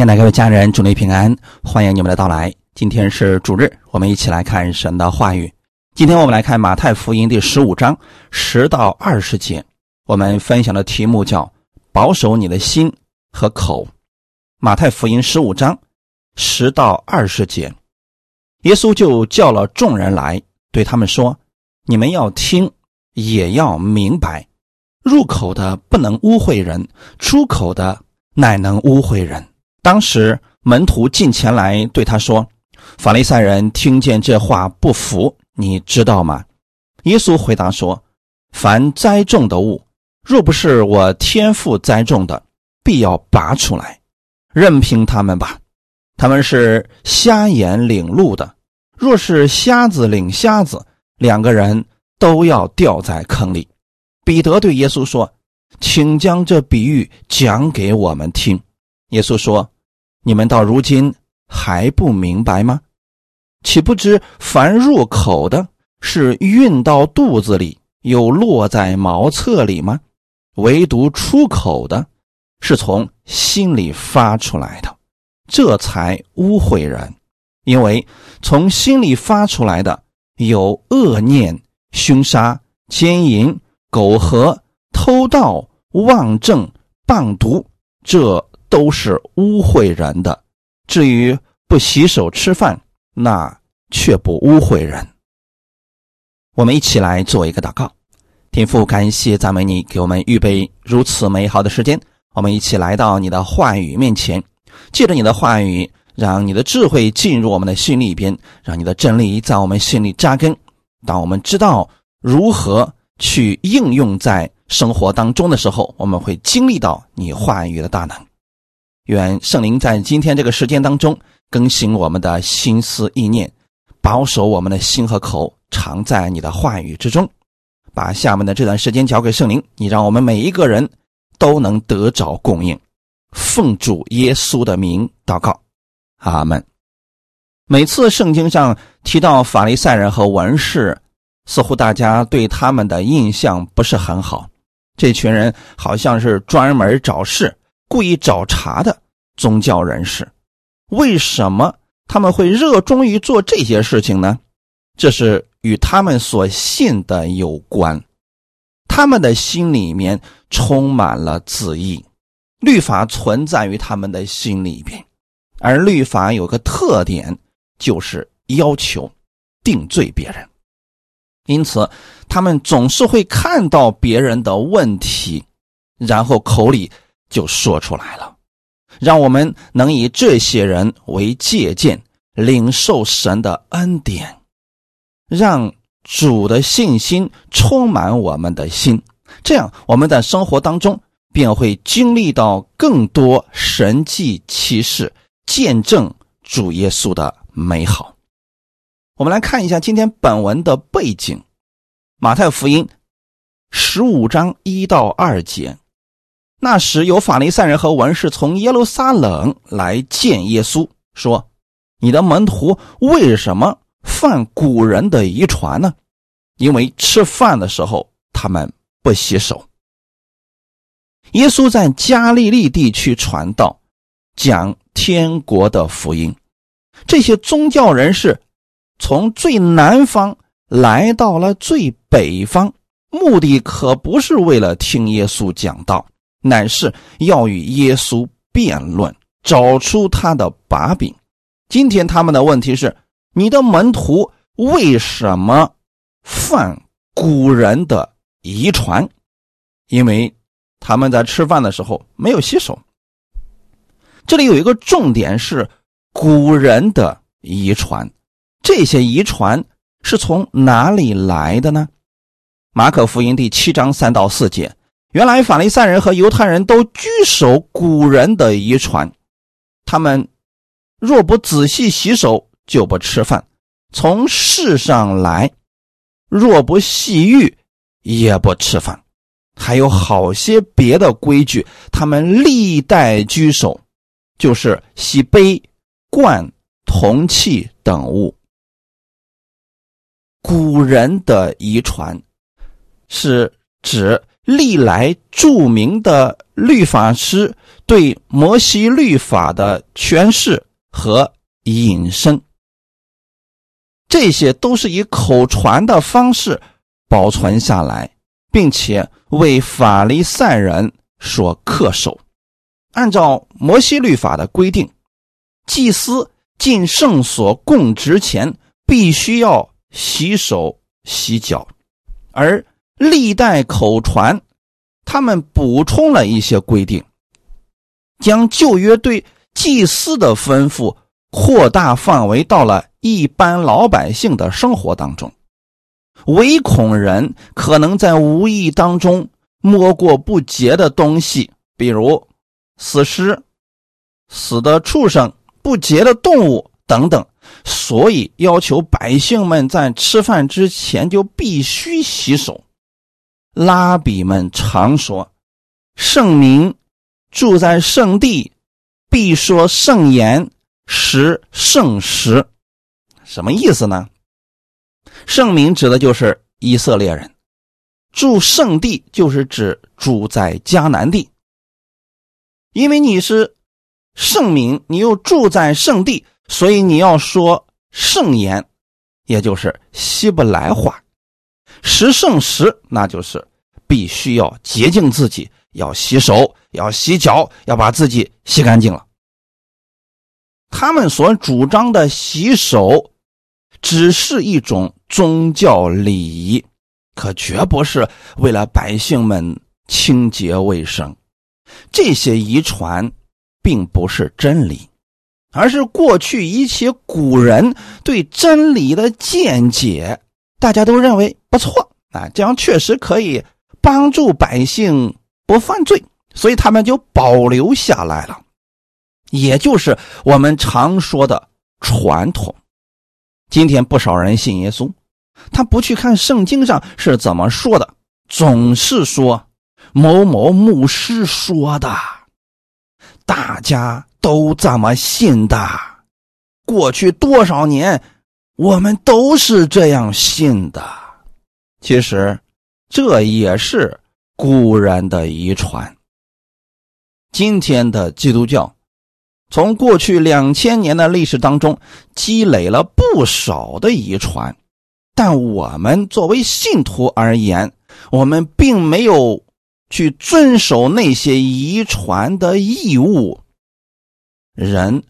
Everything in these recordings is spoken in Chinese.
亲爱的各位家人，祝你平安，欢迎你们的到来。今天是主日，我们一起来看神的话语。今天我们来看马太福音第十五章十到二十节，我们分享的题目叫“保守你的心和口”。马太福音十五章十到二十节，耶稣就叫了众人来，对他们说：“你们要听，也要明白，入口的不能污秽人，出口的乃能污秽人。”当时门徒进前来对他说：“法利赛人听见这话不服，你知道吗？”耶稣回答说：“凡栽种的物，若不是我天父栽种的，必要拔出来。任凭他们吧。他们是瞎眼领路的，若是瞎子领瞎子，两个人都要掉在坑里。”彼得对耶稣说：“请将这比喻讲给我们听。”耶稣说：“你们到如今还不明白吗？岂不知凡入口的，是运到肚子里，又落在茅厕里吗？唯独出口的，是从心里发出来的，这才污秽人。因为从心里发出来的，有恶念、凶杀、奸淫、苟合、偷盗、妄政、谤毒，这。”都是污秽人的。至于不洗手吃饭，那却不污秽人。我们一起来做一个祷告，天父，感谢赞美你，给我们预备如此美好的时间。我们一起来到你的话语面前，借着你的话语，让你的智慧进入我们的心里边，让你的真理在我们心里扎根。当我们知道如何去应用在生活当中的时候，我们会经历到你话语的大能。愿圣灵在今天这个时间当中更新我们的心思意念，保守我们的心和口，常在你的话语之中。把下面的这段时间交给圣灵，你让我们每一个人都能得着供应。奉主耶稣的名祷告，阿门。每次圣经上提到法利赛人和文士，似乎大家对他们的印象不是很好。这群人好像是专门找事。故意找茬的宗教人士，为什么他们会热衷于做这些事情呢？这是与他们所信的有关。他们的心里面充满了自义，律法存在于他们的心里边，而律法有个特点，就是要求定罪别人。因此，他们总是会看到别人的问题，然后口里。就说出来了，让我们能以这些人为借鉴，领受神的恩典，让主的信心充满我们的心，这样我们在生活当中便会经历到更多神迹奇事，见证主耶稣的美好。我们来看一下今天本文的背景，马太福音十五章一到二节。那时有法利赛人和文士从耶路撒冷来见耶稣，说：“你的门徒为什么犯古人的遗传呢？因为吃饭的时候他们不洗手。”耶稣在加利利地区传道，讲天国的福音。这些宗教人士从最南方来到了最北方，目的可不是为了听耶稣讲道。乃是要与耶稣辩论，找出他的把柄。今天他们的问题是：你的门徒为什么犯古人的遗传？因为他们在吃饭的时候没有洗手。这里有一个重点是古人的遗传，这些遗传是从哪里来的呢？马可福音第七章三到四节。原来法利赛人和犹太人都居守古人的遗传，他们若不仔细洗手，就不吃饭；从世上来，若不洗浴，也不吃饭。还有好些别的规矩，他们历代居守，就是洗杯、罐、铜器等物。古人的遗传是指。历来著名的律法师对摩西律法的诠释和引申，这些都是以口传的方式保存下来，并且为法利赛人所恪守。按照摩西律法的规定，祭司进圣所供职前必须要洗手洗脚，而历代口传，他们补充了一些规定。将旧约对祭司的吩咐扩大范围到了一般老百姓的生活当中，唯恐人可能在无意当中摸过不洁的东西，比如死尸、死的畜生、不洁的动物等等，所以要求百姓们在吃饭之前就必须洗手。拉比们常说：“圣明。”住在圣地，必说圣言，食圣食，什么意思呢？圣民指的就是以色列人，住圣地就是指住在迦南地。因为你是圣民，你又住在圣地，所以你要说圣言，也就是希伯来话。十圣食，那就是必须要洁净自己。要洗手，要洗脚，要把自己洗干净了。他们所主张的洗手，只是一种宗教礼仪，可绝不是为了百姓们清洁卫生。这些遗传并不是真理，而是过去一些古人对真理的见解。大家都认为不错啊，这样确实可以帮助百姓。不犯罪，所以他们就保留下来了，也就是我们常说的传统。今天不少人信耶稣，他不去看圣经上是怎么说的，总是说某某牧师说的，大家都这么信的。过去多少年，我们都是这样信的。其实这也是。古人的遗传。今天的基督教，从过去两千年的历史当中积累了不少的遗传，但我们作为信徒而言，我们并没有去遵守那些遗传的义务。人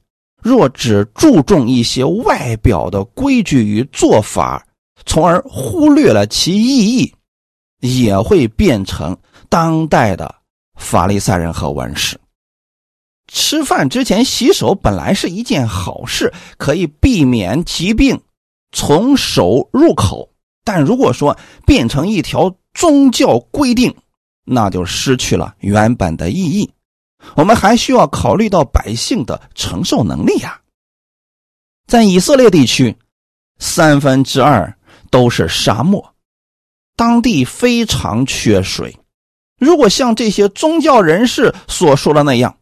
若只注重一些外表的规矩与做法，从而忽略了其意义。也会变成当代的法利赛人和文士。吃饭之前洗手本来是一件好事，可以避免疾病从手入口。但如果说变成一条宗教规定，那就失去了原本的意义。我们还需要考虑到百姓的承受能力呀。在以色列地区，三分之二都是沙漠。当地非常缺水，如果像这些宗教人士所说的那样，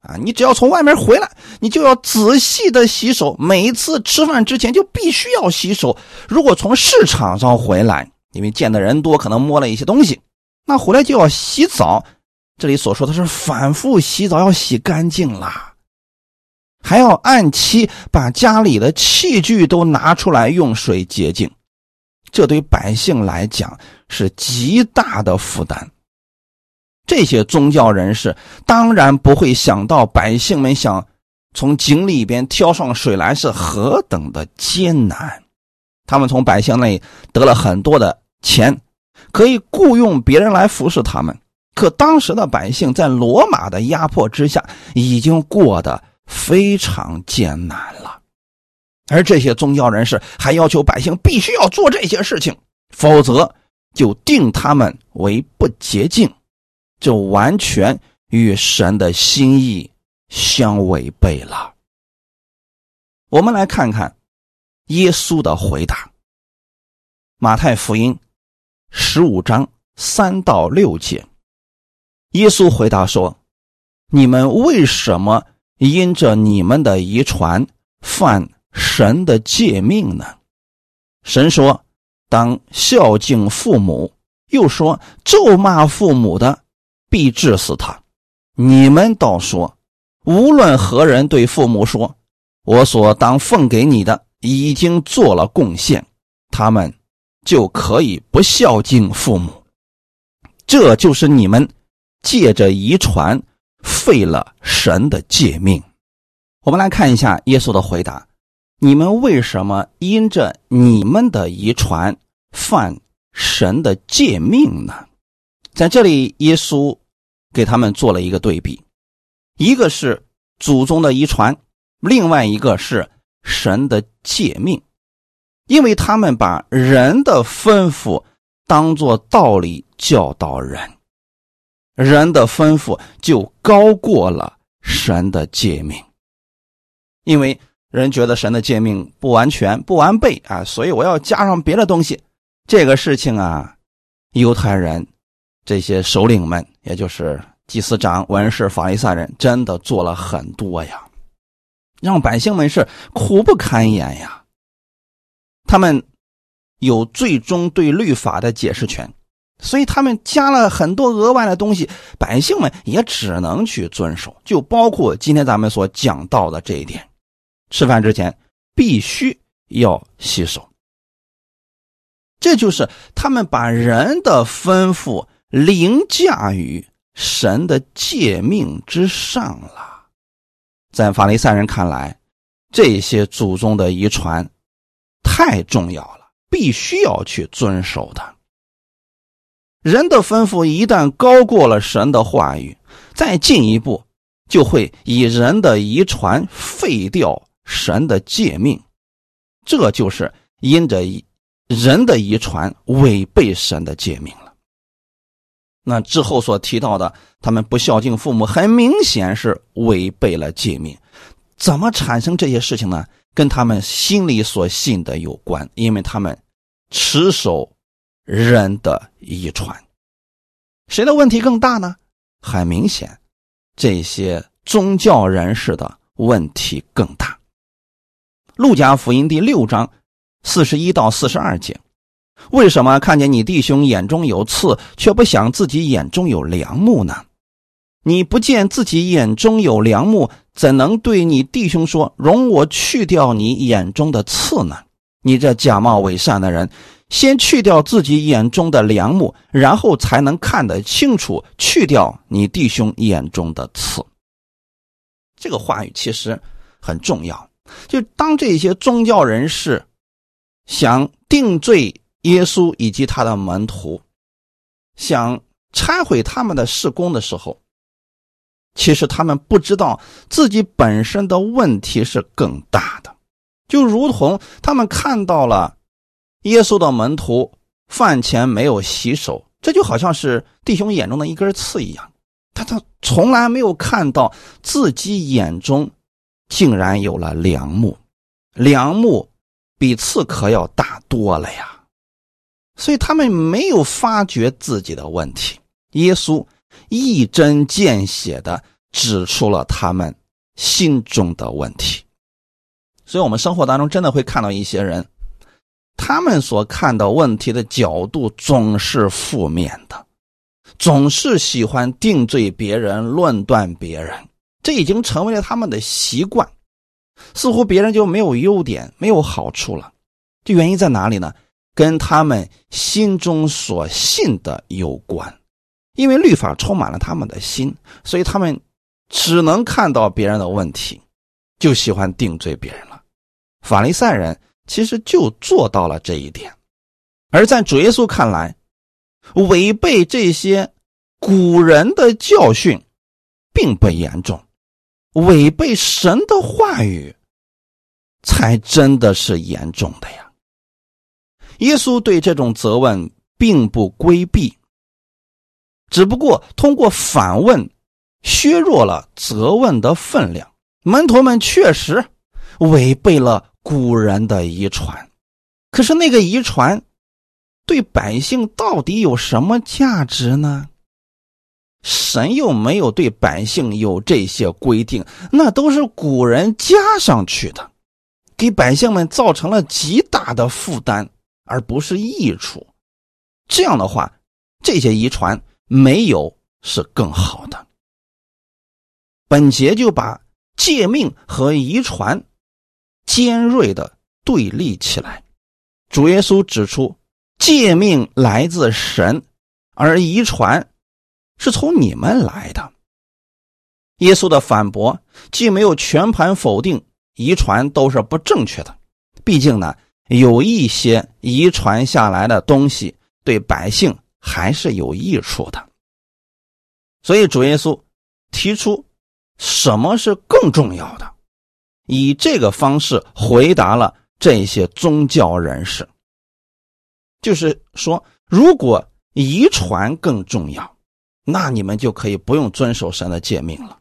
啊，你只要从外面回来，你就要仔细的洗手，每一次吃饭之前就必须要洗手。如果从市场上回来，因为见的人多，可能摸了一些东西，那回来就要洗澡。这里所说的是反复洗澡，要洗干净啦，还要按期把家里的器具都拿出来用水洁净。这对百姓来讲是极大的负担。这些宗教人士当然不会想到百姓们想从井里边挑上水来是何等的艰难。他们从百姓那里得了很多的钱，可以雇佣别人来服侍他们。可当时的百姓在罗马的压迫之下，已经过得非常艰难了。而这些宗教人士还要求百姓必须要做这些事情，否则就定他们为不洁净，就完全与神的心意相违背了。我们来看看耶稣的回答，《马太福音》十五章三到六节，耶稣回答说：“你们为什么因着你们的遗传犯？”神的诫命呢？神说：“当孝敬父母。”又说：“咒骂父母的，必治死他。”你们倒说，无论何人对父母说：“我所当奉给你的已经做了贡献”，他们就可以不孝敬父母。这就是你们借着遗传废了神的诫命。我们来看一下耶稣的回答：你们为什么因着你们的遗传犯神的诫命呢？在这里，耶稣。给他们做了一个对比，一个是祖宗的遗传，另外一个是神的诫命，因为他们把人的吩咐当做道理教导人，人的吩咐就高过了神的诫命，因为人觉得神的诫命不完全、不完备啊，所以我要加上别的东西。这个事情啊，犹太人。这些首领们，也就是祭司长、文士、法利赛人，真的做了很多呀，让百姓们是苦不堪言呀。他们有最终对律法的解释权，所以他们加了很多额外的东西，百姓们也只能去遵守。就包括今天咱们所讲到的这一点：吃饭之前必须要洗手。这就是他们把人的吩咐。凌驾于神的诫命之上了。在法利赛人看来，这些祖宗的遗传太重要了，必须要去遵守的。人的吩咐一旦高过了神的话语，再进一步就会以人的遗传废掉神的诫命，这就是因着人的遗传违背神的诫命了。那之后所提到的，他们不孝敬父母，很明显是违背了诫命。怎么产生这些事情呢？跟他们心里所信的有关，因为他们持守人的遗传。谁的问题更大呢？很明显，这些宗教人士的问题更大。路加福音第六章四十一到四十二节。为什么看见你弟兄眼中有刺，却不想自己眼中有梁木呢？你不见自己眼中有梁木，怎能对你弟兄说：“容我去掉你眼中的刺呢？”你这假冒伪善的人，先去掉自己眼中的梁木，然后才能看得清楚，去掉你弟兄眼中的刺。这个话语其实很重要，就当这些宗教人士想定罪。耶稣以及他的门徒想拆毁他们的事工的时候，其实他们不知道自己本身的问题是更大的。就如同他们看到了耶稣的门徒饭前没有洗手，这就好像是弟兄眼中的一根刺一样。他他从来没有看到自己眼中竟然有了梁木，梁木比刺可要大多了呀。所以他们没有发觉自己的问题，耶稣一针见血的指出了他们心中的问题。所以，我们生活当中真的会看到一些人，他们所看到问题的角度总是负面的，总是喜欢定罪别人、论断别人，这已经成为了他们的习惯，似乎别人就没有优点、没有好处了。这原因在哪里呢？跟他们心中所信的有关，因为律法充满了他们的心，所以他们只能看到别人的问题，就喜欢定罪别人了。法利赛人其实就做到了这一点，而在主耶稣看来，违背这些古人的教训并不严重，违背神的话语才真的是严重的呀。耶稣对这种责问并不规避，只不过通过反问削弱了责问的分量。门徒们确实违背了古人的遗传，可是那个遗传对百姓到底有什么价值呢？神又没有对百姓有这些规定，那都是古人加上去的，给百姓们造成了极大的负担。而不是益处，这样的话，这些遗传没有是更好的。本节就把诫命和遗传尖锐的对立起来。主耶稣指出，诫命来自神，而遗传是从你们来的。耶稣的反驳既没有全盘否定遗传都是不正确的，毕竟呢，有一些遗传下来的东西对百姓还是有益处的。所以主耶稣提出什么是更重要的，以这个方式回答了这些宗教人士，就是说，如果遗传更重要，那你们就可以不用遵守神的诫命了。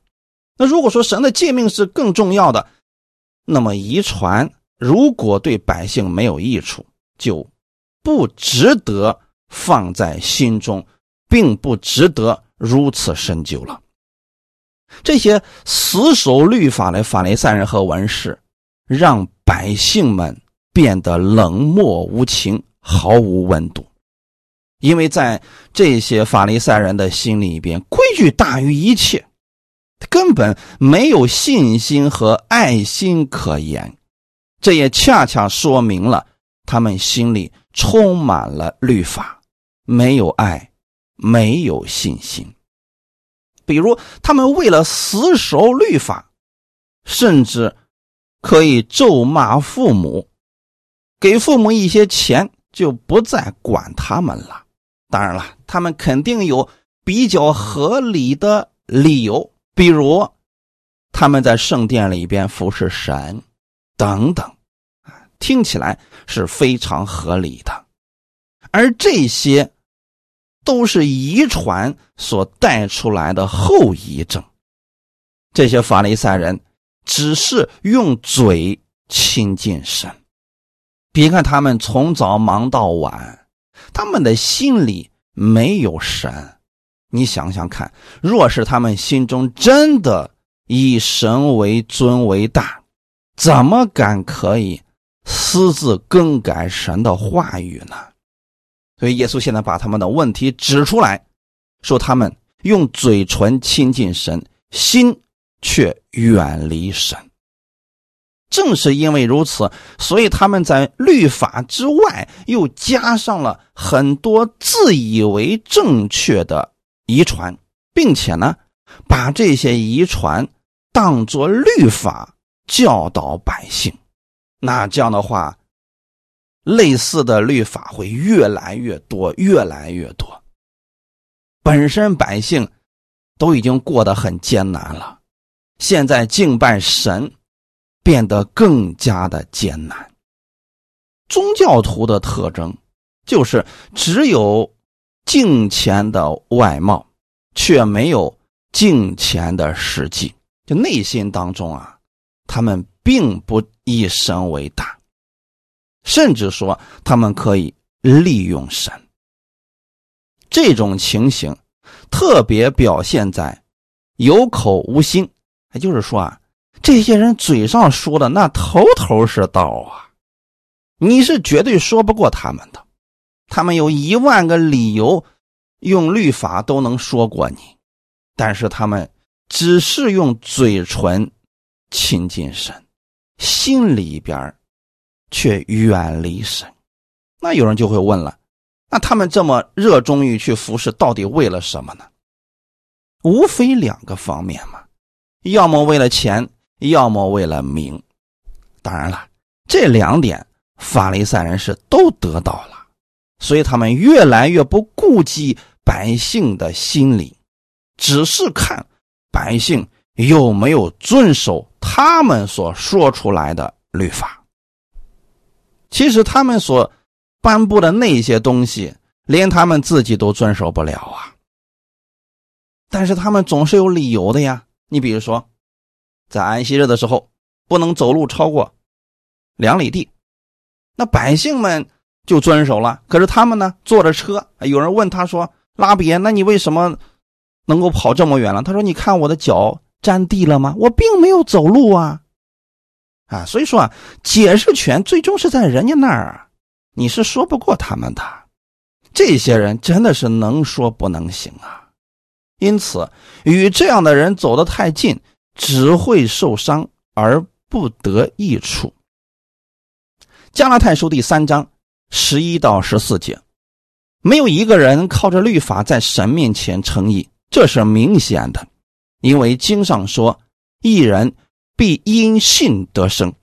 那如果说神的诫命是更重要的，那么遗传如果对百姓没有益处，就不值得放在心中，并不值得如此深究了。这些死守律法的法利赛人和文士，让百姓们变得冷漠无情，毫无温度，因为在这些法利赛人的心里边，规矩大于一切。根本没有信心和爱心可言，这也恰恰说明了他们心里充满了律法，没有爱，没有信心。比如，他们为了死守律法，甚至可以咒骂父母，给父母一些钱，就不再管他们了。当然了，他们肯定有比较合理的理由。比如，他们在圣殿里边服侍神，等等，听起来是非常合理的。而这些都是遗传所带出来的后遗症。这些法利赛人只是用嘴亲近神，别看他们从早忙到晚，他们的心里没有神。你想想看，若是他们心中真的以神为尊为大，怎么敢可以私自更改神的话语呢？所以耶稣现在把他们的问题指出来，说他们用嘴唇亲近神，心却远离神。正是因为如此，所以他们在律法之外又加上了很多自以为正确的。遗传，并且呢，把这些遗传当作律法教导百姓，那这样的话，类似的律法会越来越多，越来越多。本身百姓都已经过得很艰难了，现在敬拜神变得更加的艰难。宗教徒的特征就是只有。敬钱的外貌，却没有敬钱的实际。就内心当中啊，他们并不以神为大，甚至说他们可以利用神。这种情形特别表现在有口无心，也就是说啊，这些人嘴上说的那头头是道啊，你是绝对说不过他们的。他们有一万个理由，用律法都能说过你，但是他们只是用嘴唇亲近神，心里边却远离神。那有人就会问了：那他们这么热衷于去服侍，到底为了什么呢？无非两个方面嘛，要么为了钱，要么为了名。当然了，这两点法利赛人是都得到了。所以他们越来越不顾及百姓的心理，只是看百姓有没有遵守他们所说出来的律法。其实他们所颁布的那些东西，连他们自己都遵守不了啊。但是他们总是有理由的呀。你比如说，在安息日的时候，不能走路超过两里地，那百姓们。就遵守了，可是他们呢？坐着车，有人问他说：“拉比，那你为什么能够跑这么远了？”他说：“你看我的脚沾地了吗？我并没有走路啊！”啊，所以说啊，解释权最终是在人家那儿，你是说不过他们的。这些人真的是能说不能行啊！因此，与这样的人走得太近，只会受伤而不得益处。加拉太书第三章十一到十四节，没有一个人靠着律法在神面前称义，这是明显的，因为经上说：“一人必因信得生。”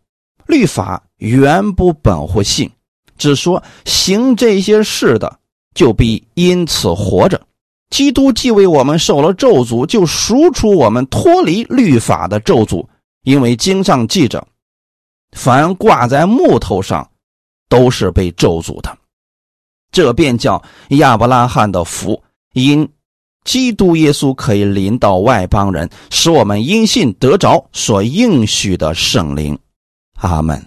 律法原不本乎信，只说行这些事的就必因此活着。基督既为我们受了咒诅，就赎出我们脱离律法的咒诅，因为经上记着。凡挂在木头上，都是被咒诅的。这便叫亚伯拉罕的福，因基督耶稣可以临到外邦人，使我们因信得着所应许的圣灵。阿门。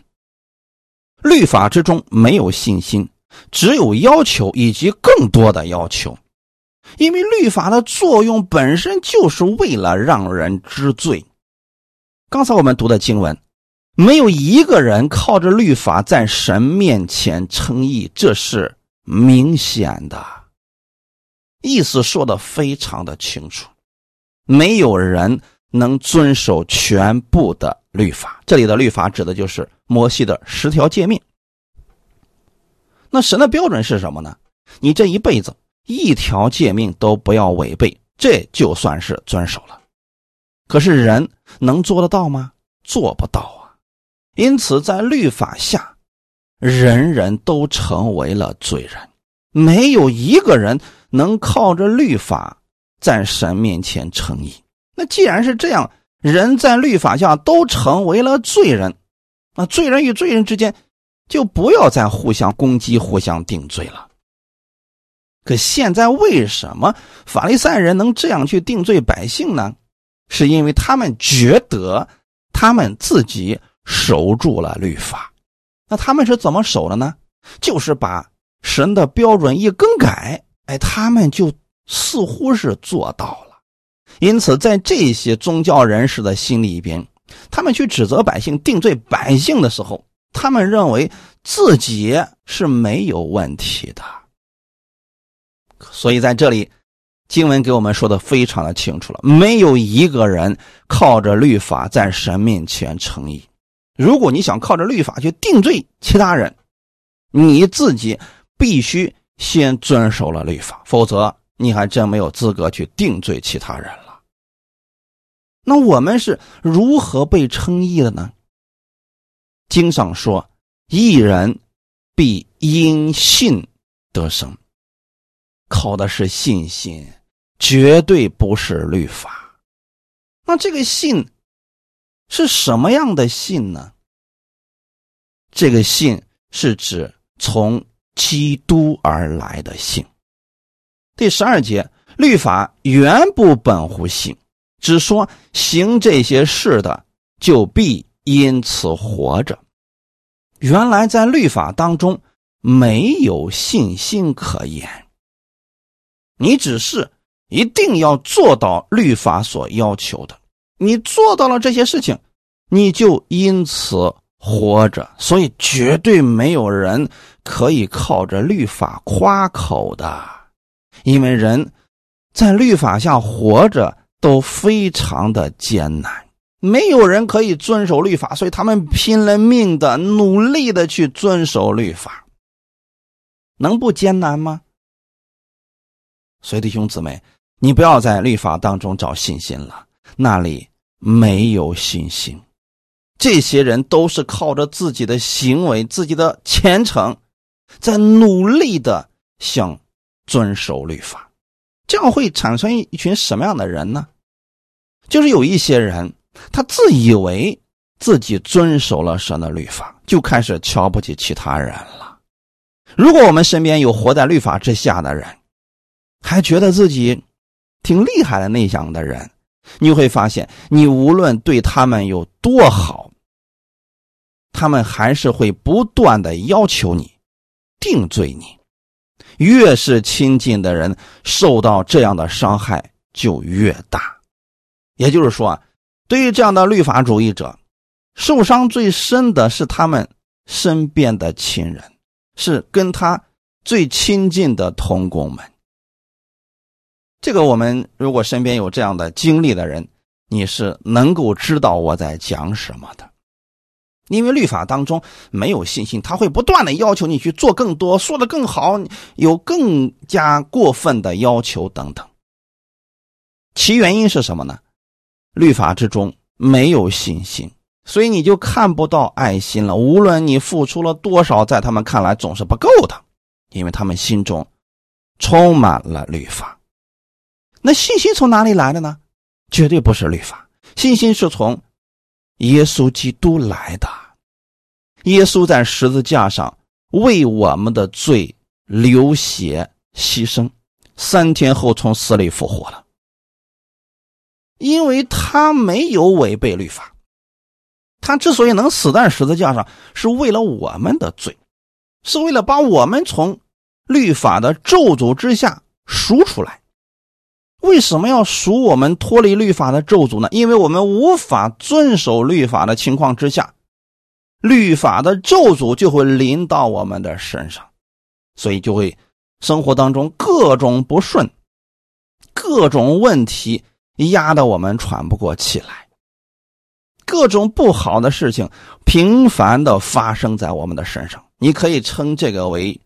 律法之中没有信心，只有要求以及更多的要求，因为律法的作用本身就是为了让人知罪。刚才我们读的经文。没有一个人靠着律法在神面前称义，这是明显的，意思说的非常的清楚。没有人能遵守全部的律法，这里的律法指的就是摩西的十条诫命。那神的标准是什么呢？你这一辈子一条诫命都不要违背，这就算是遵守了。可是人能做得到吗？做不到啊。因此，在律法下，人人都成为了罪人，没有一个人能靠着律法在神面前称义。那既然是这样，人在律法下都成为了罪人，那罪人与罪人之间就不要再互相攻击、互相定罪了。可现在为什么法利赛人能这样去定罪百姓呢？是因为他们觉得他们自己。守住了律法，那他们是怎么守的呢？就是把神的标准一更改，哎，他们就似乎是做到了。因此，在这些宗教人士的心里边，他们去指责百姓、定罪百姓的时候，他们认为自己是没有问题的。所以，在这里，经文给我们说的非常的清楚了：没有一个人靠着律法在神面前称义。如果你想靠着律法去定罪其他人，你自己必须先遵守了律法，否则你还真没有资格去定罪其他人了。那我们是如何被称义的呢？经上说：“一人必因信得生。”靠的是信心，绝对不是律法。那这个信。是什么样的信呢？这个信是指从基督而来的信。第十二节，律法原不本乎信，只说行这些事的就必因此活着。原来在律法当中没有信心可言，你只是一定要做到律法所要求的。你做到了这些事情，你就因此活着。所以，绝对没有人可以靠着律法夸口的，因为人在律法下活着都非常的艰难。没有人可以遵守律法，所以他们拼了命的、努力的去遵守律法，能不艰难吗？所以，弟兄姊妹，你不要在律法当中找信心了。那里没有信心，这些人都是靠着自己的行为、自己的虔诚，在努力的想遵守律法。这样会产生一群什么样的人呢？就是有一些人，他自以为自己遵守了神的律法，就开始瞧不起其他人了。如果我们身边有活在律法之下的人，还觉得自己挺厉害的那向的人。你会发现，你无论对他们有多好，他们还是会不断的要求你定罪你。越是亲近的人，受到这样的伤害就越大。也就是说啊，对于这样的律法主义者，受伤最深的是他们身边的亲人，是跟他最亲近的同工们。这个我们如果身边有这样的经历的人，你是能够知道我在讲什么的。因为律法当中没有信心，他会不断的要求你去做更多，说的更好，有更加过分的要求等等。其原因是什么呢？律法之中没有信心，所以你就看不到爱心了。无论你付出了多少，在他们看来总是不够的，因为他们心中充满了律法。那信心从哪里来的呢？绝对不是律法，信心是从。耶稣基督来的，耶稣在十字架上为我们的罪流血牺牲，三天后从死里复活了。因为他没有违背律法，他之所以能死在十字架上，是为了我们的罪，是为了把我们从律法的咒诅之下赎出来。为什么要赎我们脱离律法的咒诅呢？因为我们无法遵守律法的情况之下，律法的咒诅就会临到我们的身上，所以就会生活当中各种不顺、各种问题压得我们喘不过气来，各种不好的事情频繁的发生在我们的身上。你可以称这个为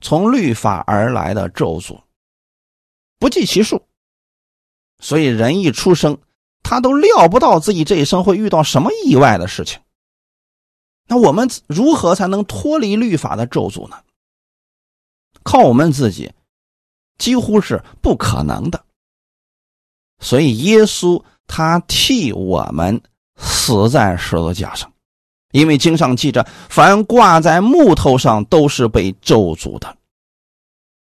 从律法而来的咒诅，不计其数。所以人一出生，他都料不到自己这一生会遇到什么意外的事情。那我们如何才能脱离律法的咒诅呢？靠我们自己，几乎是不可能的。所以耶稣他替我们死在十字架上，因为经上记着，凡挂在木头上都是被咒诅的。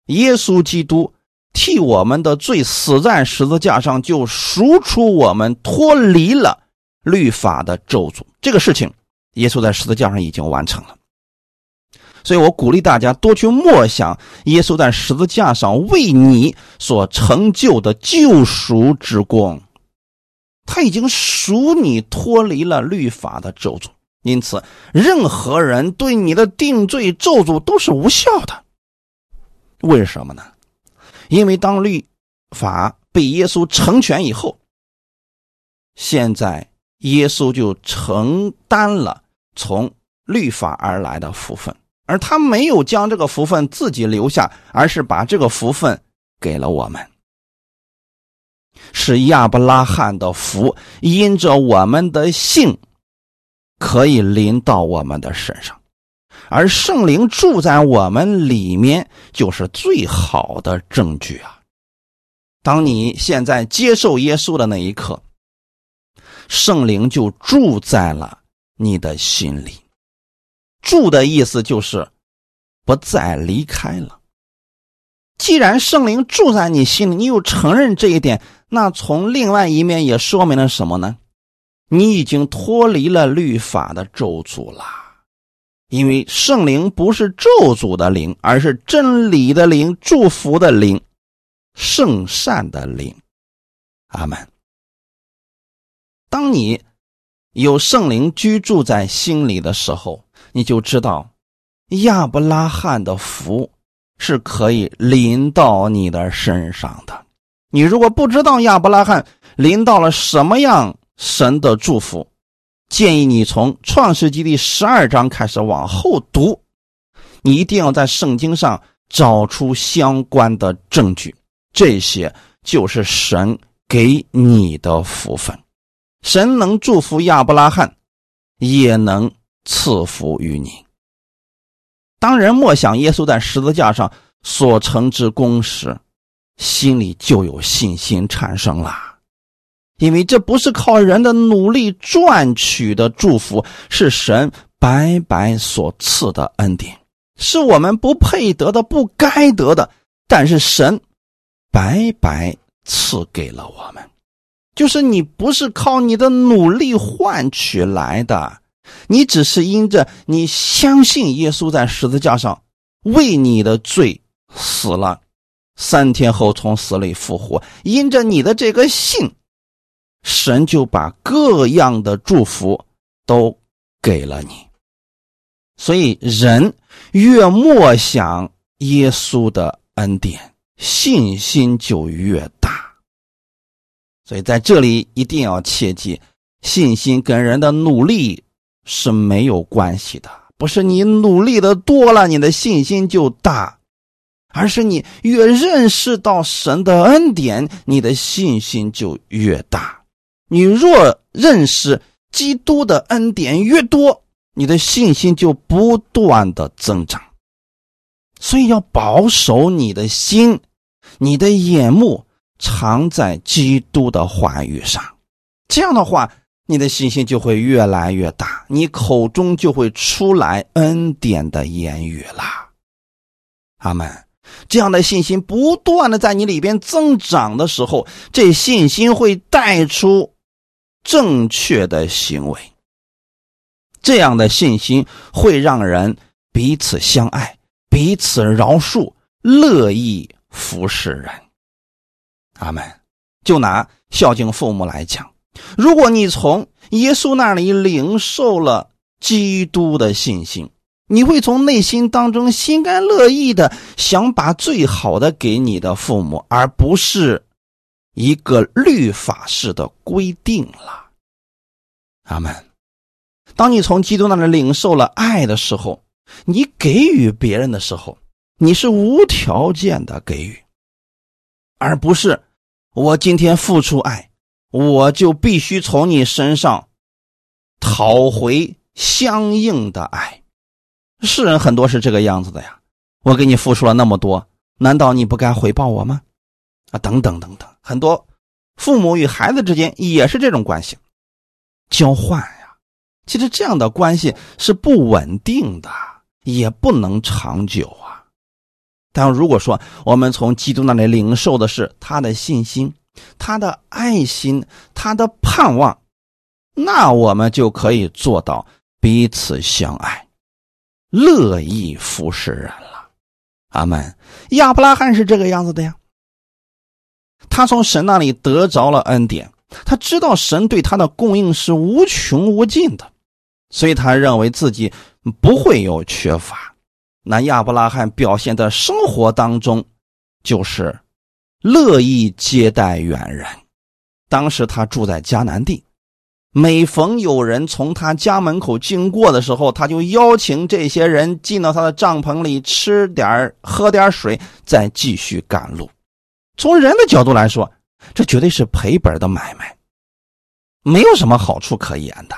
耶稣基督。替我们的罪死在十字架上，就赎出我们，脱离了律法的咒诅。这个事情，耶稣在十字架上已经完成了。所以我鼓励大家多去默想耶稣在十字架上为你所成就的救赎之功。他已经赎你脱离了律法的咒诅，因此任何人对你的定罪咒诅都是无效的。为什么呢？因为当律法被耶稣成全以后，现在耶稣就承担了从律法而来的福分，而他没有将这个福分自己留下，而是把这个福分给了我们，是亚伯拉罕的福，因着我们的信，可以临到我们的身上。而圣灵住在我们里面，就是最好的证据啊！当你现在接受耶稣的那一刻，圣灵就住在了你的心里。住的意思就是不再离开了。既然圣灵住在你心里，你又承认这一点，那从另外一面也说明了什么呢？你已经脱离了律法的咒诅了。因为圣灵不是咒诅的灵，而是真理的灵、祝福的灵、圣善的灵。阿门。当你有圣灵居住在心里的时候，你就知道亚伯拉罕的福是可以临到你的身上的。你如果不知道亚伯拉罕临到了什么样神的祝福，建议你从创世纪第十二章开始往后读，你一定要在圣经上找出相关的证据。这些就是神给你的福分。神能祝福亚伯拉罕，也能赐福于你。当人默想耶稣在十字架上所成之功时，心里就有信心产生了。因为这不是靠人的努力赚取的祝福，是神白白所赐的恩典，是我们不配得的、不该得的，但是神白白赐给了我们。就是你不是靠你的努力换取来的，你只是因着你相信耶稣在十字架上为你的罪死了，三天后从死里复活，因着你的这个信。神就把各样的祝福都给了你，所以人越默想耶稣的恩典，信心就越大。所以在这里一定要切记，信心跟人的努力是没有关系的，不是你努力的多了，你的信心就大，而是你越认识到神的恩典，你的信心就越大。你若认识基督的恩典越多，你的信心就不断的增长。所以要保守你的心，你的眼目。常在基督的话语上，这样的话，你的信心就会越来越大，你口中就会出来恩典的言语啦。阿门。这样的信心不断的在你里边增长的时候，这信心会带出正确的行为。这样的信心会让人彼此相爱，彼此饶恕，乐意服侍人。阿门。就拿孝敬父母来讲，如果你从耶稣那里领受了基督的信心，你会从内心当中心甘乐意的想把最好的给你的父母，而不是一个律法式的规定了。阿门。当你从基督那里领受了爱的时候，你给予别人的时候，你是无条件的给予，而不是。我今天付出爱，我就必须从你身上讨回相应的爱。世人很多是这个样子的呀。我给你付出了那么多，难道你不该回报我吗？啊，等等等等，很多父母与孩子之间也是这种关系，交换呀。其实这样的关系是不稳定的，也不能长久啊。但如果说我们从基督那里领受的是他的信心、他的爱心、他的盼望，那我们就可以做到彼此相爱、乐意服侍人了。阿门。亚伯拉罕是这个样子的呀，他从神那里得着了恩典，他知道神对他的供应是无穷无尽的，所以他认为自己不会有缺乏。那亚伯拉罕表现的生活当中，就是乐意接待远人。当时他住在迦南地，每逢有人从他家门口经过的时候，他就邀请这些人进到他的帐篷里吃点喝点水，再继续赶路。从人的角度来说，这绝对是赔本的买卖，没有什么好处可言的，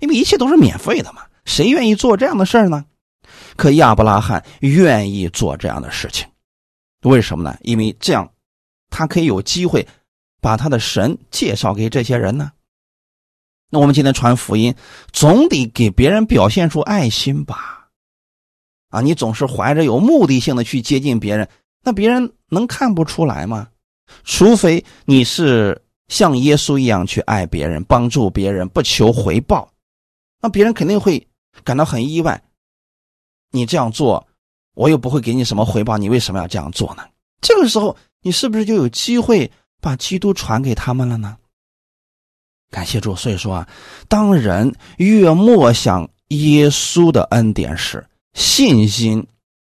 因为一切都是免费的嘛。谁愿意做这样的事儿呢？可亚伯拉罕愿意做这样的事情，为什么呢？因为这样，他可以有机会把他的神介绍给这些人呢。那我们今天传福音，总得给别人表现出爱心吧？啊，你总是怀着有目的性的去接近别人，那别人能看不出来吗？除非你是像耶稣一样去爱别人、帮助别人，不求回报，那别人肯定会感到很意外。你这样做，我又不会给你什么回报，你为什么要这样做呢？这个时候，你是不是就有机会把基督传给他们了呢？感谢主。所以说啊，当人越默想耶稣的恩典时，信心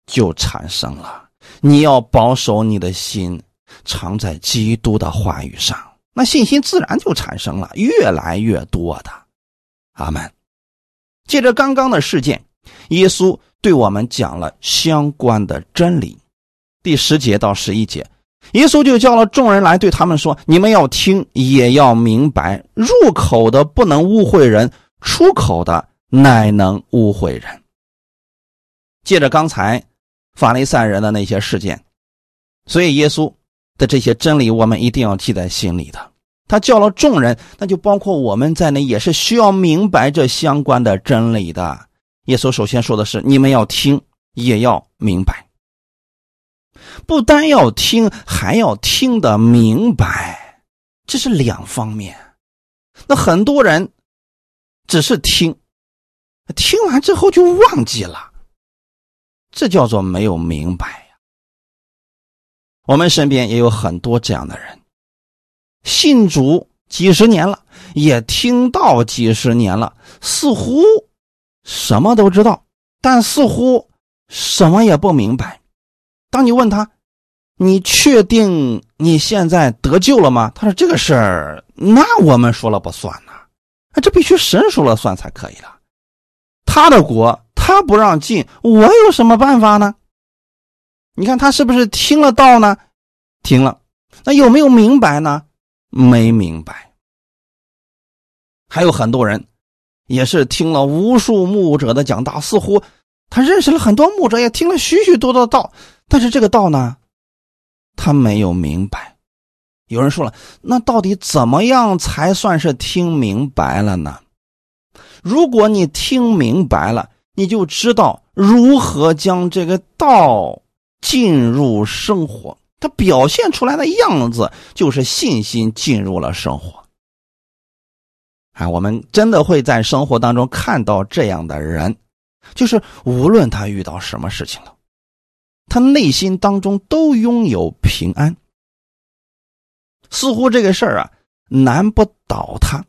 就产生了。你要保守你的心，藏在基督的话语上，那信心自然就产生了，越来越多的。阿门。借着刚刚的事件，耶稣。对我们讲了相关的真理，第十节到十一节，耶稣就叫了众人来，对他们说：“你们要听，也要明白。入口的不能误会人，出口的乃能误会人。”借着刚才法利赛人的那些事件，所以耶稣的这些真理，我们一定要记在心里的。他叫了众人，那就包括我们在内，也是需要明白这相关的真理的。耶稣首先说的是：“你们要听，也要明白。不单要听，还要听得明白，这是两方面。那很多人只是听，听完之后就忘记了，这叫做没有明白呀。我们身边也有很多这样的人，信主几十年了，也听到几十年了，似乎……什么都知道，但似乎什么也不明白。当你问他：“你确定你现在得救了吗？他说：“这个事儿，那我们说了不算呐，啊，这必须神说了算才可以了。他的国他不让进，我有什么办法呢？你看他是不是听了道呢？听了，那有没有明白呢？没明白。还有很多人也是听了无数牧者的讲道，似乎他认识了很多牧者，也听了许许多多的道，但是这个道呢？”他没有明白，有人说了，那到底怎么样才算是听明白了呢？如果你听明白了，你就知道如何将这个道进入生活，它表现出来的样子就是信心进入了生活。啊，我们真的会在生活当中看到这样的人，就是无论他遇到什么事情了。他内心当中都拥有平安，似乎这个事儿啊难不倒他。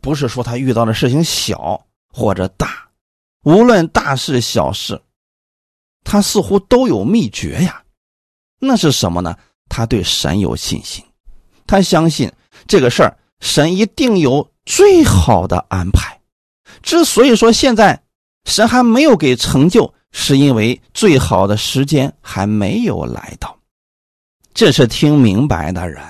不是说他遇到的事情小或者大，无论大事小事，他似乎都有秘诀呀。那是什么呢？他对神有信心，他相信这个事儿神一定有最好的安排。之所以说现在神还没有给成就。是因为最好的时间还没有来到，这是听明白的人。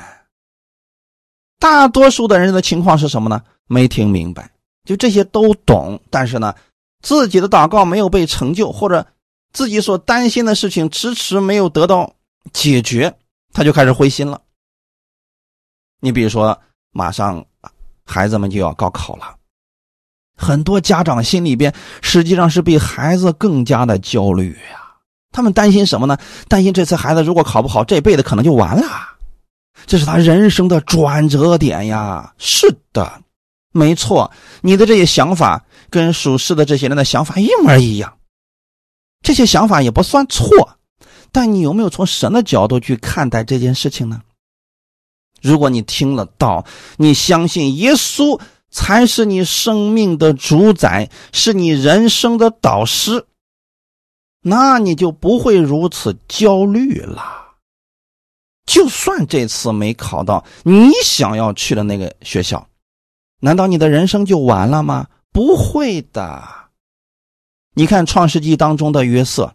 大多数的人的情况是什么呢？没听明白，就这些都懂，但是呢，自己的祷告没有被成就，或者自己所担心的事情迟迟没有得到解决，他就开始灰心了。你比如说，马上孩子们就要高考了。很多家长心里边实际上是比孩子更加的焦虑呀。他们担心什么呢？担心这次孩子如果考不好，这辈子可能就完了。这是他人生的转折点呀。是的，没错，你的这些想法跟属世的这些人的想法一模一样。这些想法也不算错，但你有没有从神的角度去看待这件事情呢？如果你听了道，你相信耶稣。才是你生命的主宰，是你人生的导师，那你就不会如此焦虑了。就算这次没考到你想要去的那个学校，难道你的人生就完了吗？不会的。你看《创世纪》当中的约瑟，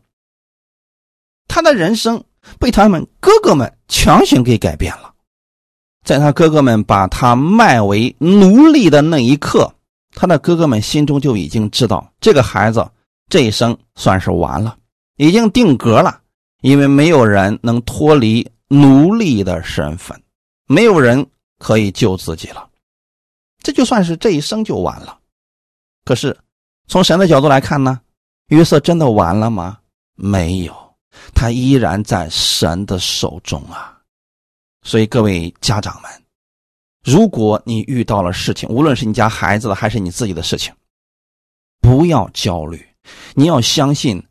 他的人生被他们哥哥们强行给改变了。在他哥哥们把他卖为奴隶的那一刻，他的哥哥们心中就已经知道这个孩子这一生算是完了，已经定格了，因为没有人能脱离奴隶的身份，没有人可以救自己了，这就算是这一生就完了。可是从神的角度来看呢，约瑟真的完了吗？没有，他依然在神的手中啊。所以，各位家长们，如果你遇到了事情，无论是你家孩子的还是你自己的事情，不要焦虑，你要相信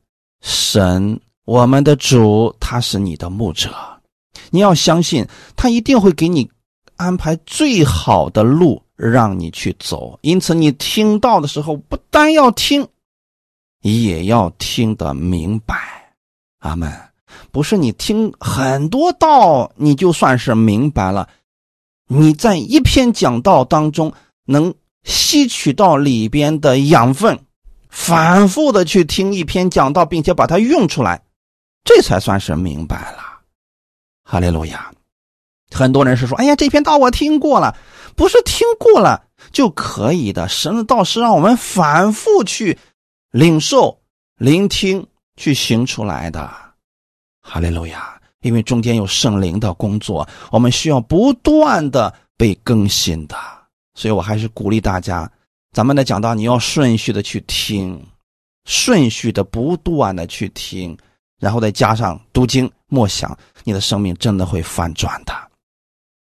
神，我们的主他是你的牧者，你要相信他一定会给你安排最好的路让你去走。因此，你听到的时候，不单要听，也要听得明白。阿门。不是你听很多道，你就算是明白了。你在一篇讲道当中能吸取到里边的养分，反复的去听一篇讲道，并且把它用出来，这才算是明白了。哈利路亚！很多人是说：“哎呀，这篇道我听过了，不是听过了就可以的。神的道是让我们反复去领受、聆听、去行出来的。”哈利路亚！因为中间有圣灵的工作，我们需要不断的被更新的，所以我还是鼓励大家，咱们的讲道你要顺序的去听，顺序的不断的去听，然后再加上读经默想，你的生命真的会翻转的，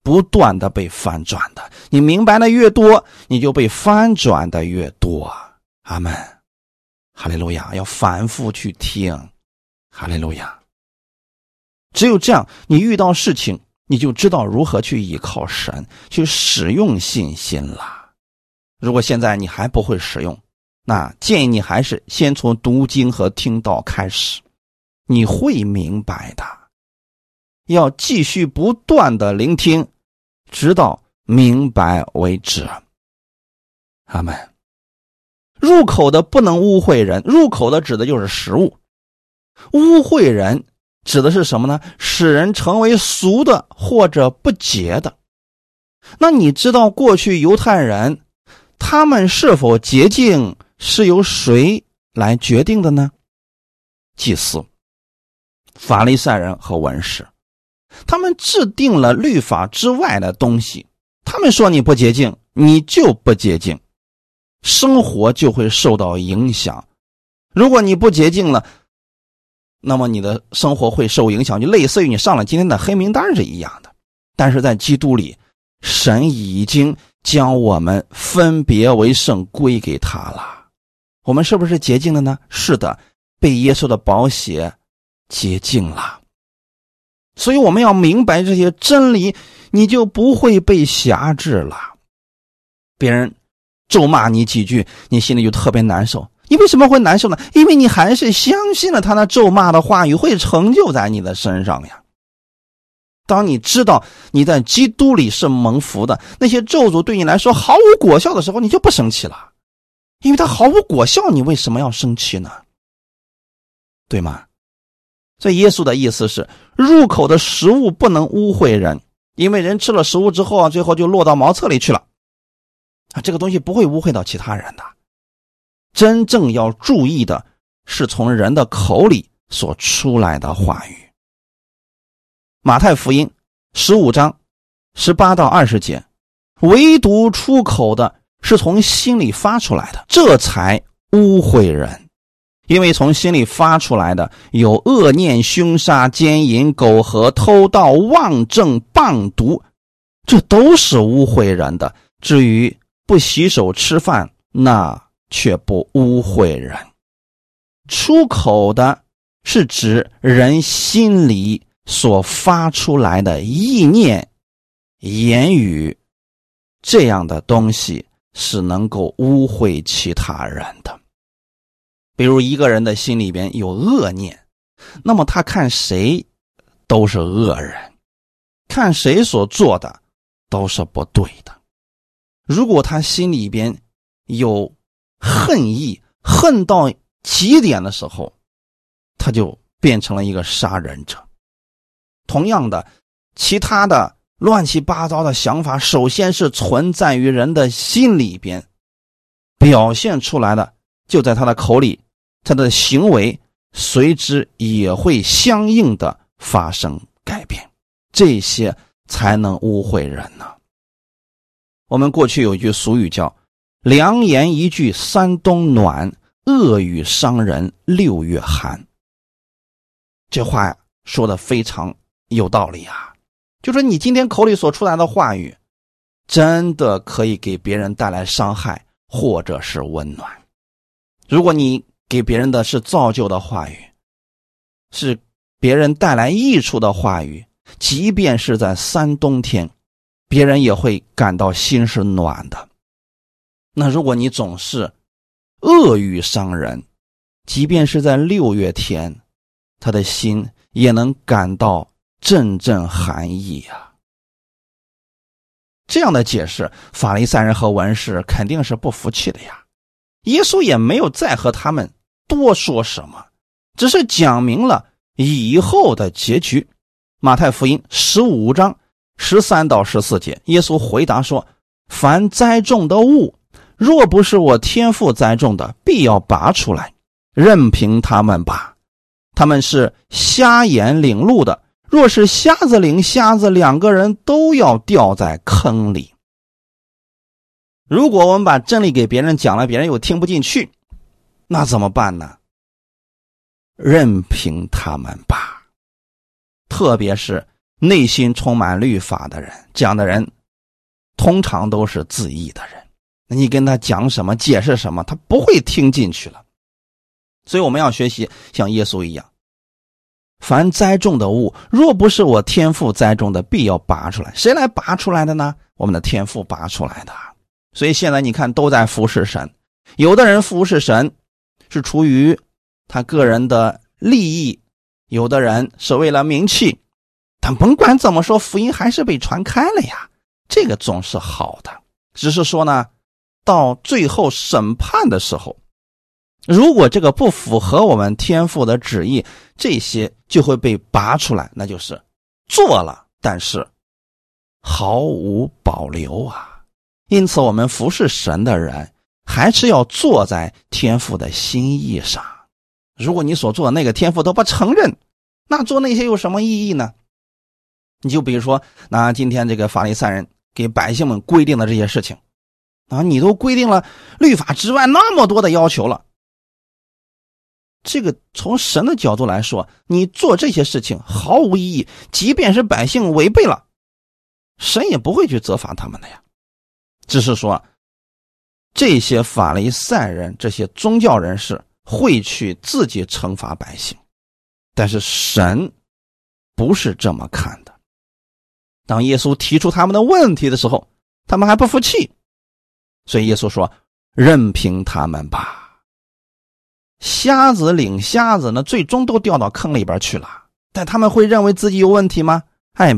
不断的被翻转的。你明白的越多，你就被翻转的越多。阿门！哈利路亚！要反复去听，哈利路亚！只有这样，你遇到事情，你就知道如何去依靠神，去使用信心了。如果现在你还不会使用，那建议你还是先从读经和听道开始，你会明白的。要继续不断的聆听，直到明白为止。阿门。入口的不能污秽人，入口的指的就是食物，污秽人指的是什么呢？使人成为俗的或者不洁的。那你知道过去犹太人他们是否洁净是由谁来决定的呢？祭司、法利赛人和文士，他们制定了律法之外的东西。他们说你不洁净，你就不洁净。生活就会受到影响。如果你不洁净了，那么你的生活会受影响，就类似于你上了今天的黑名单是一样的。但是在基督里，神已经将我们分别为圣归给他了。我们是不是洁净了呢？是的，被耶稣的宝血洁净了。所以我们要明白这些真理，你就不会被辖制了。别人。咒骂你几句，你心里就特别难受。你为什么会难受呢？因为你还是相信了他那咒骂的话语会成就在你的身上呀。当你知道你在基督里是蒙福的，那些咒诅对你来说毫无果效的时候，你就不生气了，因为它毫无果效，你为什么要生气呢？对吗？所以耶稣的意思是，入口的食物不能污秽人，因为人吃了食物之后啊，最后就落到茅厕里去了。啊，这个东西不会污秽到其他人的。真正要注意的是从人的口里所出来的话语。马太福音十五章十八到二十节，唯独出口的是从心里发出来的，这才污秽人。因为从心里发出来的有恶念、凶杀、奸淫、苟合、偷盗、妄证、谤毒，这都是污秽人的。至于，不洗手吃饭，那却不污秽人。出口的是指人心里所发出来的意念、言语，这样的东西是能够污秽其他人的。比如一个人的心里边有恶念，那么他看谁都是恶人，看谁所做的都是不对的。如果他心里边有恨意，恨到极点的时候，他就变成了一个杀人者。同样的，其他的乱七八糟的想法，首先是存在于人的心里边，表现出来的就在他的口里，他的行为随之也会相应的发生改变，这些才能污秽人呢。我们过去有一句俗语叫“良言一句三冬暖，恶语伤人六月寒”。这话说的非常有道理啊！就说你今天口里所出来的话语，真的可以给别人带来伤害，或者是温暖。如果你给别人的是造就的话语，是别人带来益处的话语，即便是在三冬天。别人也会感到心是暖的。那如果你总是恶语伤人，即便是在六月天，他的心也能感到阵阵寒意呀。这样的解释，法利赛人和文士肯定是不服气的呀。耶稣也没有再和他们多说什么，只是讲明了以后的结局。马太福音十五章。十三到十四节，耶稣回答说：“凡栽种的物，若不是我天父栽种的，必要拔出来，任凭他们吧。他们是瞎眼领路的，若是瞎子领瞎子，两个人都要掉在坑里。如果我们把真理给别人讲了，别人又听不进去，那怎么办呢？任凭他们吧，特别是。”内心充满律法的人，这样的人通常都是自义的人。那你跟他讲什么、解释什么，他不会听进去了。所以我们要学习像耶稣一样，凡栽种的物，若不是我天赋栽种的，必要拔出来。谁来拔出来的呢？我们的天赋拔出来的。所以现在你看，都在服侍神。有的人服侍神是出于他个人的利益，有的人是为了名气。但甭管怎么说，福音还是被传开了呀，这个总是好的。只是说呢，到最后审判的时候，如果这个不符合我们天父的旨意，这些就会被拔出来，那就是做了，但是毫无保留啊。因此，我们服侍神的人，还是要坐在天父的心意上。如果你所做的那个天父都不承认，那做那些有什么意义呢？你就比如说，那今天这个法利赛人给百姓们规定的这些事情，啊，你都规定了律法之外那么多的要求了，这个从神的角度来说，你做这些事情毫无意义。即便是百姓违背了，神也不会去责罚他们的呀。只是说，这些法利赛人、这些宗教人士会去自己惩罚百姓，但是神不是这么看的。当耶稣提出他们的问题的时候，他们还不服气，所以耶稣说：“任凭他们吧。”瞎子领瞎子呢，最终都掉到坑里边去了。但他们会认为自己有问题吗？哎，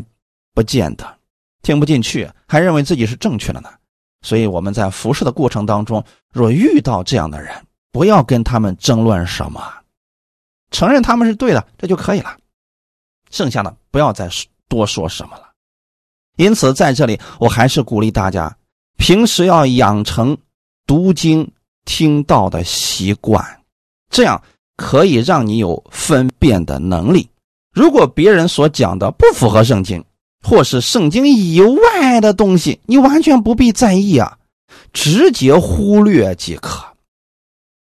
不见得，听不进去，还认为自己是正确的呢。所以我们在服侍的过程当中，若遇到这样的人，不要跟他们争论什么，承认他们是对的，这就可以了。剩下的不要再多说什么了。因此，在这里我还是鼓励大家，平时要养成读经听道的习惯，这样可以让你有分辨的能力。如果别人所讲的不符合圣经，或是圣经以外的东西，你完全不必在意啊，直接忽略即可。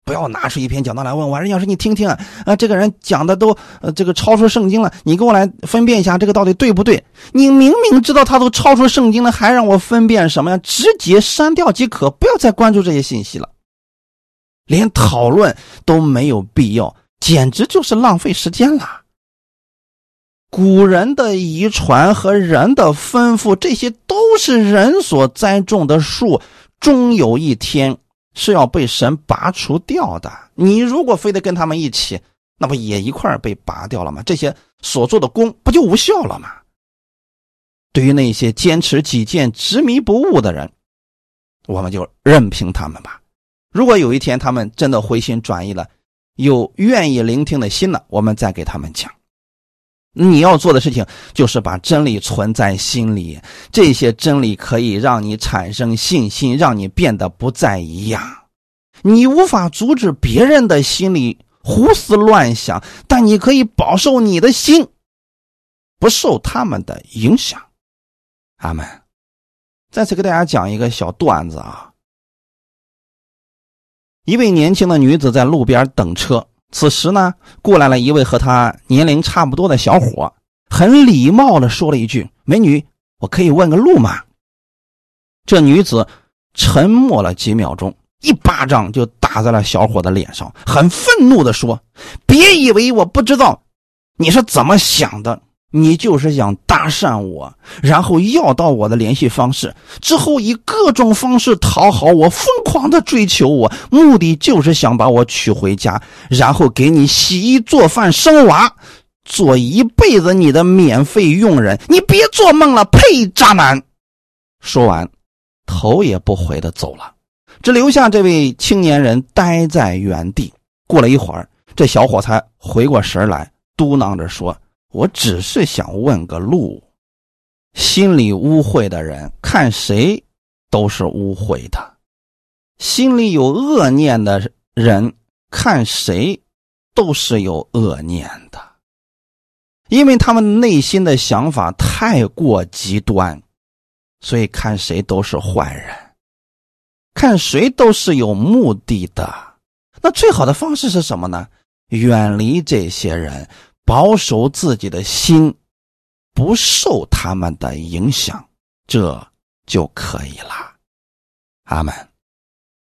不要拿出一篇讲道来问我，人要是你听听啊，啊，这个人讲的都呃这个超出圣经了，你给我来分辨一下这个到底对不对？你明明知道他都超出圣经了，还让我分辨什么呀？直接删掉即可，不要再关注这些信息了，连讨论都没有必要，简直就是浪费时间了。古人的遗传和人的吩咐，这些都是人所栽种的树，终有一天是要被神拔除掉的。你如果非得跟他们一起，那不也一块被拔掉了吗？这些所做的功不就无效了吗？对于那些坚持己见、执迷不悟的人，我们就任凭他们吧。如果有一天他们真的回心转意了，有愿意聆听的心了，我们再给他们讲。你要做的事情就是把真理存在心里，这些真理可以让你产生信心，让你变得不再一样。你无法阻止别人的心里胡思乱想，但你可以保守你的心，不受他们的影响。阿门。再次给大家讲一个小段子啊，一位年轻的女子在路边等车。此时呢，过来了一位和他年龄差不多的小伙，很礼貌的说了一句：“美女，我可以问个路吗？”这女子沉默了几秒钟，一巴掌就打在了小伙的脸上，很愤怒的说：“别以为我不知道你是怎么想的。”你就是想搭讪我，然后要到我的联系方式，之后以各种方式讨好我，疯狂的追求我，目的就是想把我娶回家，然后给你洗衣做饭生娃，做一辈子你的免费佣人。你别做梦了，呸！渣男。说完，头也不回的走了，只留下这位青年人呆在原地。过了一会儿，这小伙才回过神来，嘟囔着说。我只是想问个路，心里污秽的人看谁都是污秽的，心里有恶念的人看谁都是有恶念的，因为他们内心的想法太过极端，所以看谁都是坏人，看谁都是有目的的。那最好的方式是什么呢？远离这些人。保守自己的心，不受他们的影响，这就可以了。阿门。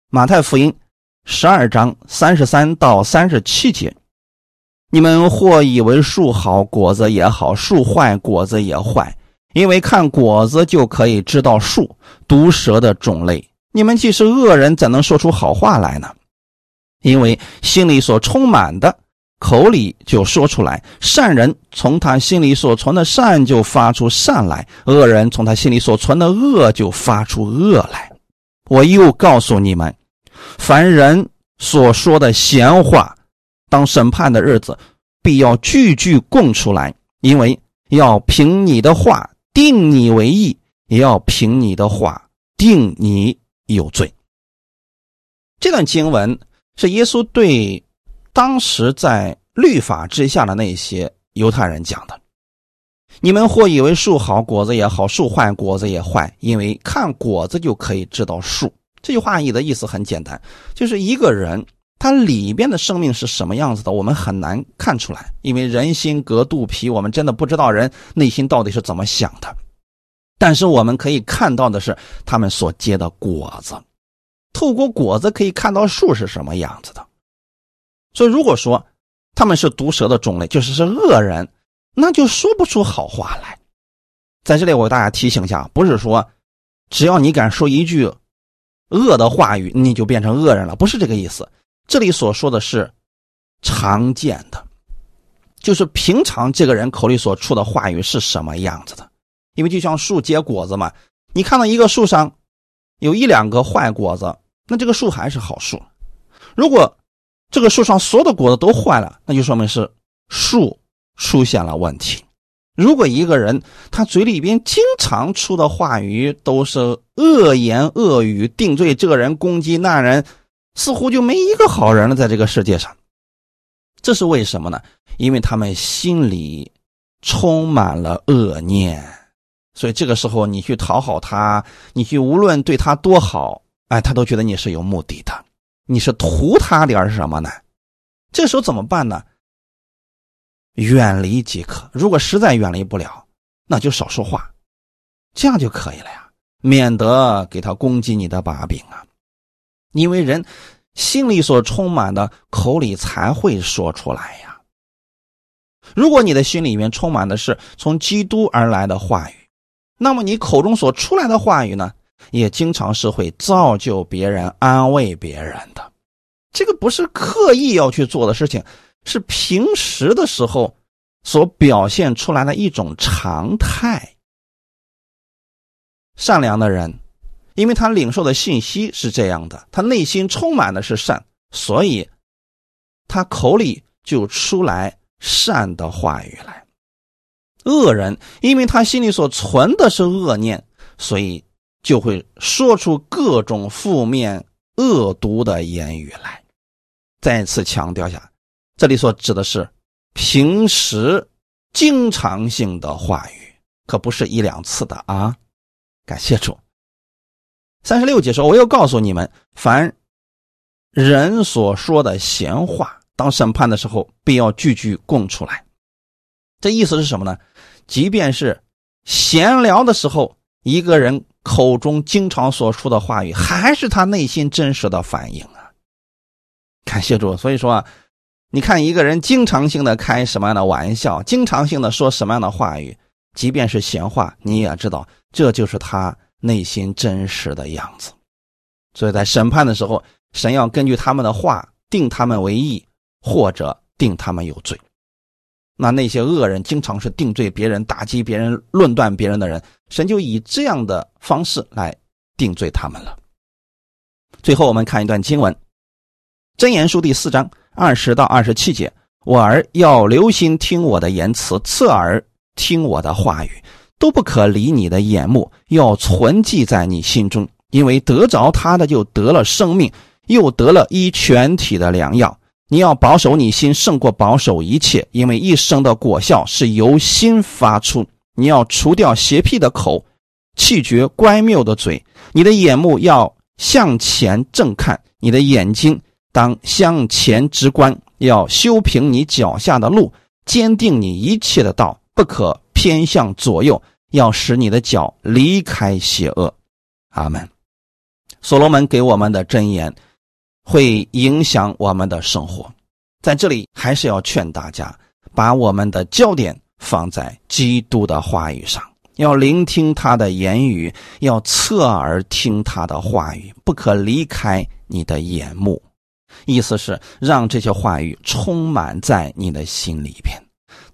马太福音十二章三十三到三十七节：你们或以为树好，果子也好；树坏，果子也坏。因为看果子就可以知道树。毒蛇的种类，你们既是恶人，怎能说出好话来呢？因为心里所充满的。口里就说出来；善人从他心里所存的善就发出善来，恶人从他心里所存的恶就发出恶来。我又告诉你们，凡人所说的闲话，当审判的日子，必要句句供出来，因为要凭你的话定你为义，也要凭你的话定你有罪。这段经文是耶稣对当时在律法之下的那些犹太人讲的。你们或以为树好果子也好，树坏果子也坏，因为看果子就可以知道树。这句话意的意思很简单，就是一个人他里边的生命是什么样子的，我们很难看出来，因为人心隔肚皮，我们真的不知道人内心到底是怎么想的。但是我们可以看到的是他们所结的果子。透过果子可以看到树是什么样子的，所以如果说他们是毒蛇的种类，就是是恶人，那就说不出好话来。在这里，我给大家提醒一下，不是说只要你敢说一句恶的话语，你就变成恶人了，不是这个意思。这里所说的是常见的，就是平常这个人口里所出的话语是什么样子的。因为就像树结果子嘛，你看到一个树上有一两个坏果子。那这个树还是好树，如果这个树上所有的果子都坏了，那就说明是树出现了问题。如果一个人他嘴里边经常出的话语都是恶言恶语，定罪这个人，攻击那人，似乎就没一个好人了，在这个世界上。这是为什么呢？因为他们心里充满了恶念，所以这个时候你去讨好他，你去无论对他多好。哎，他都觉得你是有目的的，你是图他点什么呢？这时候怎么办呢？远离即可。如果实在远离不了，那就少说话，这样就可以了呀，免得给他攻击你的把柄啊。因为人心里所充满的，口里才会说出来呀。如果你的心里面充满的是从基督而来的话语，那么你口中所出来的话语呢？也经常是会造就别人、安慰别人的，这个不是刻意要去做的事情，是平时的时候所表现出来的一种常态。善良的人，因为他领受的信息是这样的，他内心充满的是善，所以他口里就出来善的话语来。恶人，因为他心里所存的是恶念，所以。就会说出各种负面、恶毒的言语来。再次强调下，这里所指的是平时、经常性的话语，可不是一两次的啊！感谢主。三十六节说：“我要告诉你们，凡人所说的闲话，当审判的时候，必要句句供出来。”这意思是什么呢？即便是闲聊的时候，一个人。口中经常所说的话语，还是他内心真实的反应啊！感谢主。所以说啊，你看一个人经常性的开什么样的玩笑，经常性的说什么样的话语，即便是闲话，你也知道这就是他内心真实的样子。所以在审判的时候，神要根据他们的话定他们为义，或者定他们有罪。那那些恶人经常是定罪别人、打击别人、论断别人的人，神就以这样的方式来定罪他们了。最后，我们看一段经文，《真言书》第四章二十到二十七节：“我儿要留心听我的言辞，侧耳听我的话语，都不可离你的眼目，要存记在你心中，因为得着他的就得了生命，又得了医全体的良药。”你要保守你心，胜过保守一切，因为一生的果效是由心发出。你要除掉邪僻的口，气绝乖谬的嘴。你的眼目要向前正看，你的眼睛当向前直观。要修平你脚下的路，坚定你一切的道，不可偏向左右。要使你的脚离开邪恶。阿门。所罗门给我们的箴言。会影响我们的生活，在这里还是要劝大家，把我们的焦点放在基督的话语上，要聆听他的言语，要侧耳听他的话语，不可离开你的眼目。意思是让这些话语充满在你的心里边。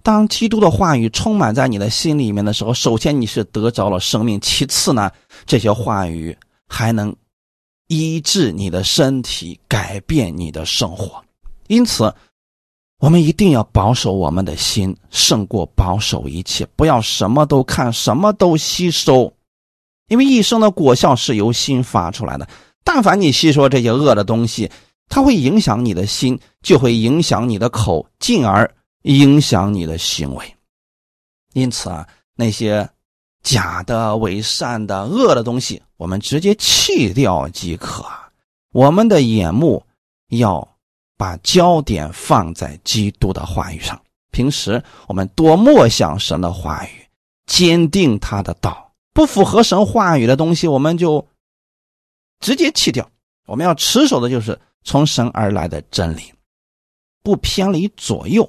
当基督的话语充满在你的心里面的时候，首先你是得着了生命，其次呢，这些话语还能医治你的身体，改变你的生活。因此，我们一定要保守我们的心，胜过保守一切。不要什么都看，什么都吸收，因为一生的果效是由心发出来的。但凡你吸收这些恶的东西，它会影响你的心，就会影响你的口，进而影响你的行为。因此啊，那些假的、伪善的、恶的东西，我们直接弃掉即可。我们的眼目要把焦点放在基督的话语上。平时我们多默想神的话语，坚定他的道。不符合神话语的东西，我们就。直接弃掉，我们要持守的就是从神而来的真理，不偏离左右。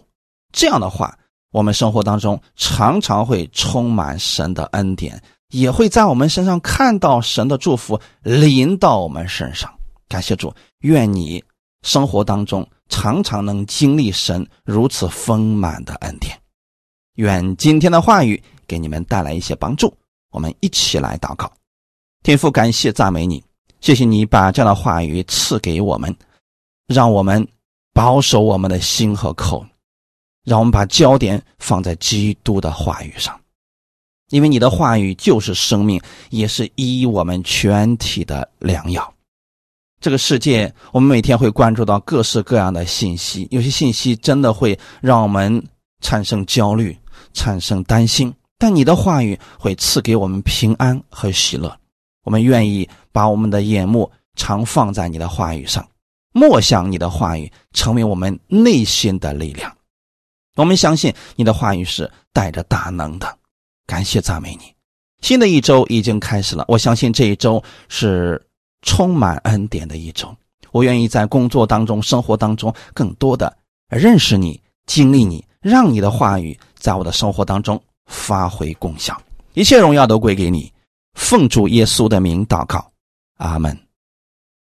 这样的话，我们生活当中常常会充满神的恩典，也会在我们身上看到神的祝福临到我们身上。感谢主，愿你生活当中常常能经历神如此丰满的恩典。愿今天的话语给你们带来一些帮助。我们一起来祷告，天父，感谢赞美你。谢谢你把这样的话语赐给我们，让我们保守我们的心和口，让我们把焦点放在基督的话语上，因为你的话语就是生命，也是医我们全体的良药。这个世界，我们每天会关注到各式各样的信息，有些信息真的会让我们产生焦虑、产生担心，但你的话语会赐给我们平安和喜乐。我们愿意把我们的眼目常放在你的话语上，默想你的话语，成为我们内心的力量。我们相信你的话语是带着大能的。感谢赞美你。新的一周已经开始了，我相信这一周是充满恩典的一种。我愿意在工作当中、生活当中更多的认识你、经历你，让你的话语在我的生活当中发挥功效。一切荣耀都归给你。奉主耶稣的名祷告，阿门。